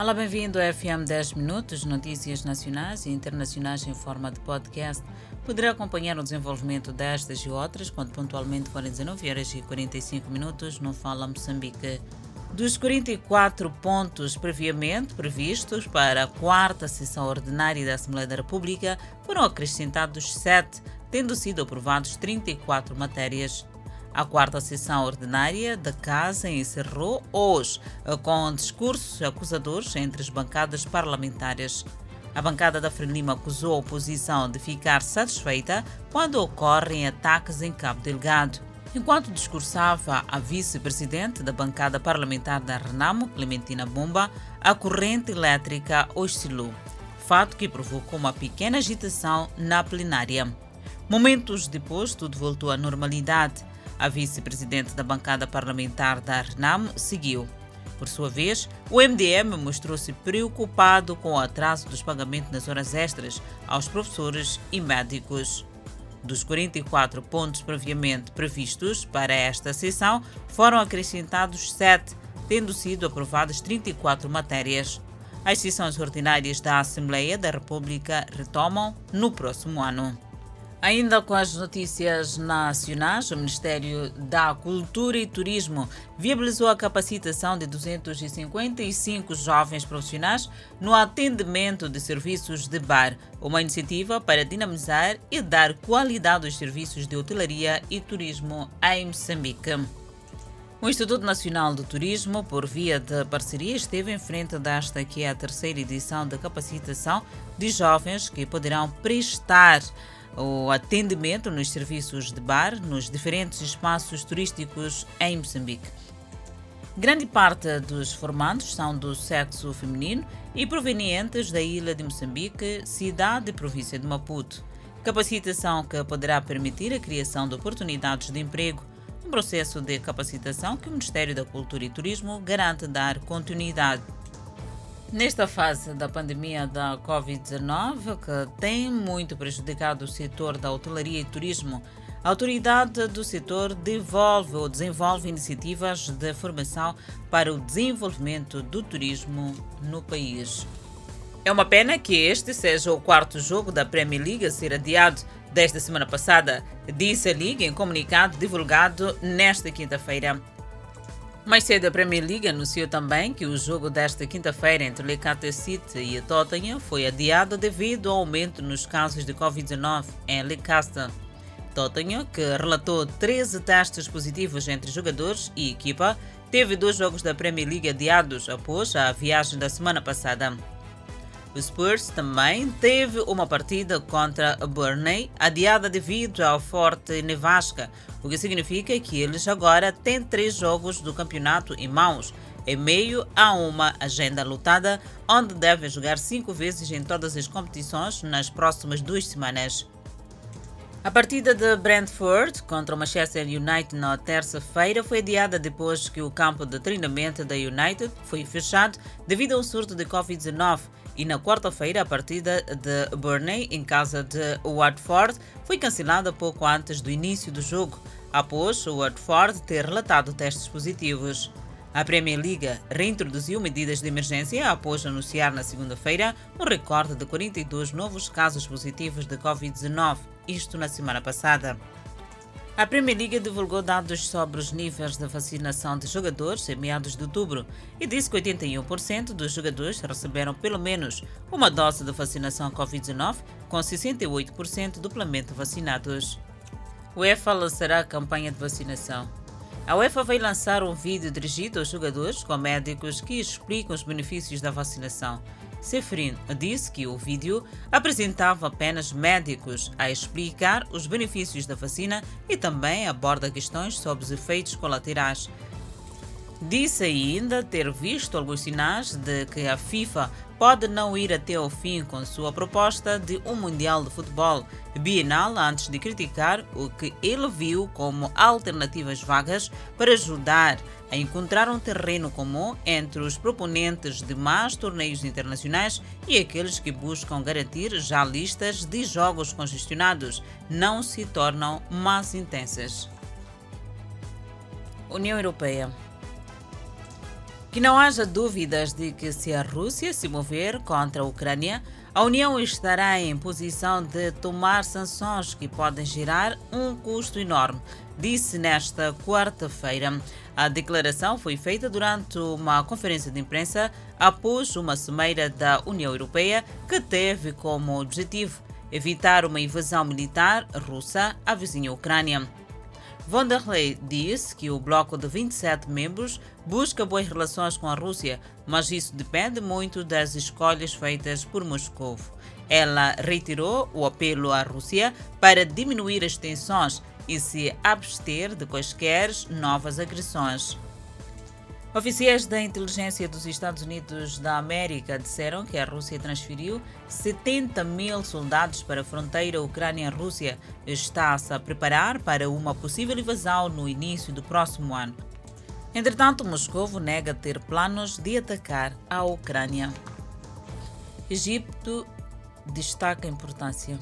Olá, bem-vindo ao FM 10 Minutos, notícias nacionais e internacionais em forma de podcast. Poderá acompanhar o desenvolvimento destas e outras quando pontualmente forem 19 horas e 45 minutos no Fala Moçambique. Dos 44 pontos previamente previstos para a quarta sessão ordinária da Assembleia da República, foram acrescentados 7, tendo sido aprovados 34 matérias. A quarta sessão ordinária da Casa encerrou hoje com discursos acusadores entre as bancadas parlamentares. A bancada da Frelimo acusou a oposição de ficar satisfeita quando ocorrem ataques em Cabo Delgado. Enquanto discursava a vice-presidente da bancada parlamentar da Renamo, Clementina Bomba, a corrente elétrica oscilou, fato que provocou uma pequena agitação na plenária. Momentos depois, tudo voltou à normalidade. A vice-presidente da bancada parlamentar da RNAM seguiu. Por sua vez, o MDM mostrou-se preocupado com o atraso dos pagamentos das horas extras aos professores e médicos. Dos 44 pontos previamente previstos para esta sessão, foram acrescentados 7, tendo sido aprovadas 34 matérias. As sessões ordinárias da Assembleia da República retomam no próximo ano. Ainda com as notícias nacionais, o Ministério da Cultura e Turismo viabilizou a capacitação de 255 jovens profissionais no atendimento de serviços de bar, uma iniciativa para dinamizar e dar qualidade aos serviços de hotelaria e turismo em Moçambique. O Instituto Nacional do Turismo, por via de parceria, esteve em frente desta que é a terceira edição da capacitação de jovens que poderão prestar o atendimento nos serviços de bar nos diferentes espaços turísticos em Moçambique. Grande parte dos formandos são do sexo feminino e provenientes da ilha de Moçambique, cidade e província de Maputo. Capacitação que poderá permitir a criação de oportunidades de emprego, um processo de capacitação que o Ministério da Cultura e Turismo garante dar continuidade. Nesta fase da pandemia da Covid-19, que tem muito prejudicado o setor da hotelaria e turismo, a autoridade do setor devolve ou desenvolve iniciativas de formação para o desenvolvimento do turismo no país. É uma pena que este seja o quarto jogo da Premier League a ser adiado desta semana passada, disse a Liga em comunicado divulgado nesta quinta-feira. Mais cedo, a Premier League anunciou também que o jogo desta quinta-feira entre Leicester City e Tottenham foi adiado devido ao aumento nos casos de Covid-19 em Leicester. Tottenham, que relatou 13 testes positivos entre jogadores e equipa, teve dois jogos da Premier League adiados após a viagem da semana passada. O Spurs também teve uma partida contra a Burnley adiada devido ao forte nevasca, o que significa que eles agora têm três jogos do campeonato em mãos, em meio a uma agenda lutada, onde devem jogar cinco vezes em todas as competições nas próximas duas semanas. A partida de Brentford contra o Manchester United na terça-feira foi adiada depois que o campo de treinamento da United foi fechado devido ao surto de Covid-19 e na quarta-feira a partida de Burnley em casa de Watford foi cancelada pouco antes do início do jogo, após o Watford ter relatado testes positivos. A Premier League reintroduziu medidas de emergência após anunciar na segunda-feira um recorde de 42 novos casos positivos de Covid-19, isto na semana passada. A Premier League divulgou dados sobre os níveis de vacinação de jogadores em meados de outubro e disse que 81% dos jogadores receberam pelo menos uma dose de vacinação Covid-19, com 68% duplamente vacinados. O UEFA lançará a campanha de vacinação. A UEFA vai lançar um vídeo dirigido aos jogadores com médicos que explicam os benefícios da vacinação. Seferin disse que o vídeo apresentava apenas médicos a explicar os benefícios da vacina e também aborda questões sobre os efeitos colaterais. Disse ainda ter visto alguns sinais de que a FIFA pode não ir até ao fim com sua proposta de um Mundial de Futebol bienal antes de criticar o que ele viu como alternativas vagas para ajudar a encontrar um terreno comum entre os proponentes de mais torneios internacionais e aqueles que buscam garantir já listas de jogos congestionados não se tornam mais intensas. União Europeia Que não haja dúvidas de que se a Rússia se mover contra a Ucrânia, a União estará em posição de tomar sanções que podem gerar um custo enorme, disse nesta quarta-feira. A declaração foi feita durante uma conferência de imprensa após uma cimeira da União Europeia que teve como objetivo evitar uma invasão militar russa à vizinha Ucrânia. Von der Leyen disse que o bloco de 27 membros busca boas relações com a Rússia, mas isso depende muito das escolhas feitas por Moscou. Ela reiterou o apelo à Rússia para diminuir as tensões e se abster de quaisquer novas agressões. Oficiais da inteligência dos Estados Unidos da América disseram que a Rússia transferiu 70 mil soldados para a fronteira Ucrânia-Rússia e está-se a preparar para uma possível invasão no início do próximo ano. Entretanto, Moscou nega ter planos de atacar a Ucrânia. Egito destaca a importância.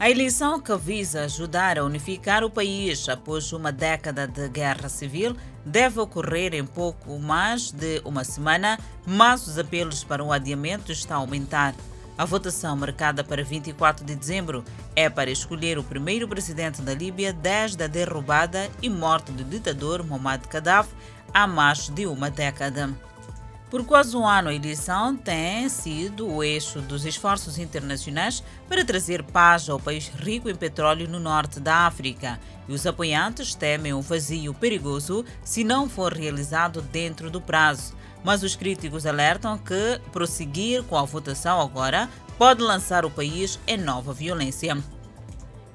A eleição que visa ajudar a unificar o país após uma década de guerra civil deve ocorrer em pouco mais de uma semana, mas os apelos para um adiamento estão a aumentar. A votação marcada para 24 de dezembro é para escolher o primeiro presidente da Líbia desde a derrubada e morte do ditador Muammar Gaddafi há mais de uma década. Por quase um ano, a eleição tem sido o eixo dos esforços internacionais para trazer paz ao país rico em petróleo no norte da África. E os apoiantes temem um vazio perigoso se não for realizado dentro do prazo. Mas os críticos alertam que prosseguir com a votação agora pode lançar o país em nova violência.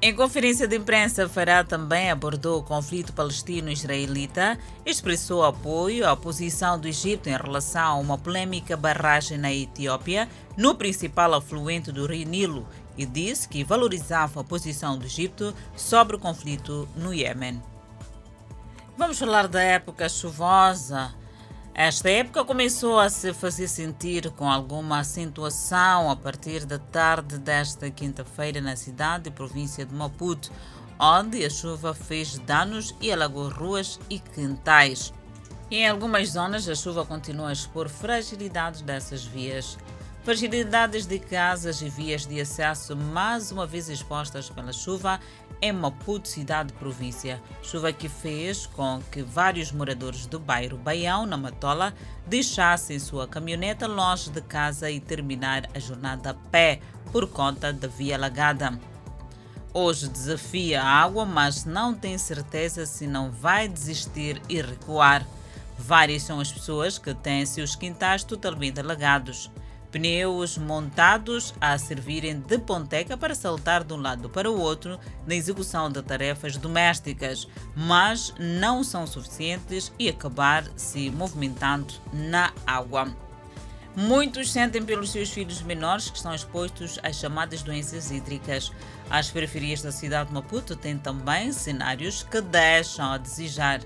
Em conferência de imprensa, Fará também abordou o conflito palestino-israelita, expressou apoio à posição do Egito em relação a uma polêmica barragem na Etiópia, no principal afluente do Rio Nilo, e disse que valorizava a posição do Egito sobre o conflito no Iêmen. Vamos falar da época chuvosa. Esta época começou a se fazer sentir com alguma acentuação a partir da tarde desta quinta-feira na cidade e província de Maputo, onde a chuva fez danos e alagou ruas e quintais. Em algumas zonas, a chuva continua a expor fragilidades dessas vias. Fragilidades de casas e vias de acesso mais uma vez expostas pela chuva em Maputo, cidade província. Chuva que fez com que vários moradores do bairro Baião, na Matola, deixassem sua caminhoneta longe de casa e terminar a jornada a pé por conta da via alagada. Hoje desafia a água, mas não tem certeza se não vai desistir e recuar. Várias são as pessoas que têm seus quintais totalmente alagados pneus montados a servirem de ponteca para saltar de um lado para o outro na execução de tarefas domésticas, mas não são suficientes e acabar se movimentando na água. Muitos sentem pelos seus filhos menores que estão expostos às chamadas doenças hídricas. As periferias da cidade de Maputo têm também cenários que deixam a desejar.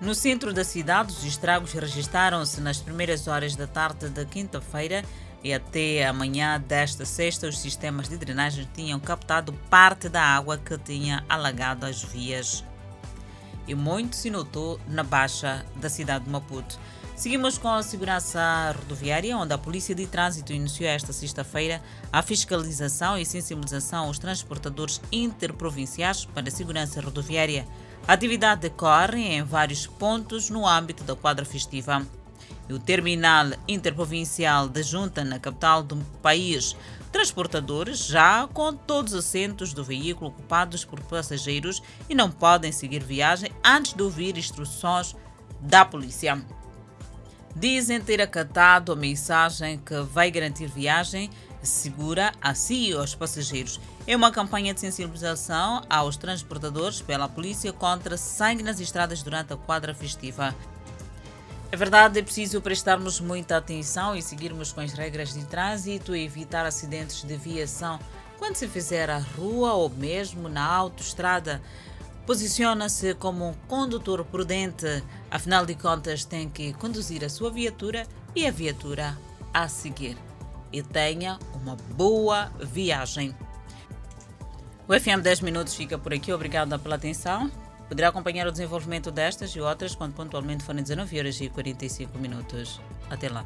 No centro da cidade, os estragos registaram-se nas primeiras horas da tarde da quinta-feira e até amanhã desta sexta os sistemas de drenagem tinham captado parte da água que tinha alagado as vias. E muito se notou na baixa da cidade de Maputo. Seguimos com a segurança rodoviária, onde a Polícia de Trânsito iniciou esta sexta-feira a fiscalização e sensibilização aos transportadores interprovinciais para a segurança rodoviária. A atividade decorre em vários pontos no âmbito da quadra festiva o terminal interprovincial da Junta na capital do país. Transportadores já com todos os assentos do veículo ocupados por passageiros e não podem seguir viagem antes de ouvir instruções da polícia. Dizem ter acatado a mensagem que vai garantir viagem segura a si e aos passageiros. É uma campanha de sensibilização aos transportadores pela polícia contra sangue nas estradas durante a quadra festiva. É verdade, é preciso prestarmos muita atenção e seguirmos com as regras de trânsito e evitar acidentes de viação. Quando se fizer à rua ou mesmo na autoestrada, posiciona-se como um condutor prudente. Afinal de contas, tem que conduzir a sua viatura e a viatura a seguir. E tenha uma boa viagem. O FM 10 Minutos fica por aqui. Obrigada pela atenção. Poderá acompanhar o desenvolvimento destas e outras quando pontualmente forem 19 horas e 45 minutos. Até lá.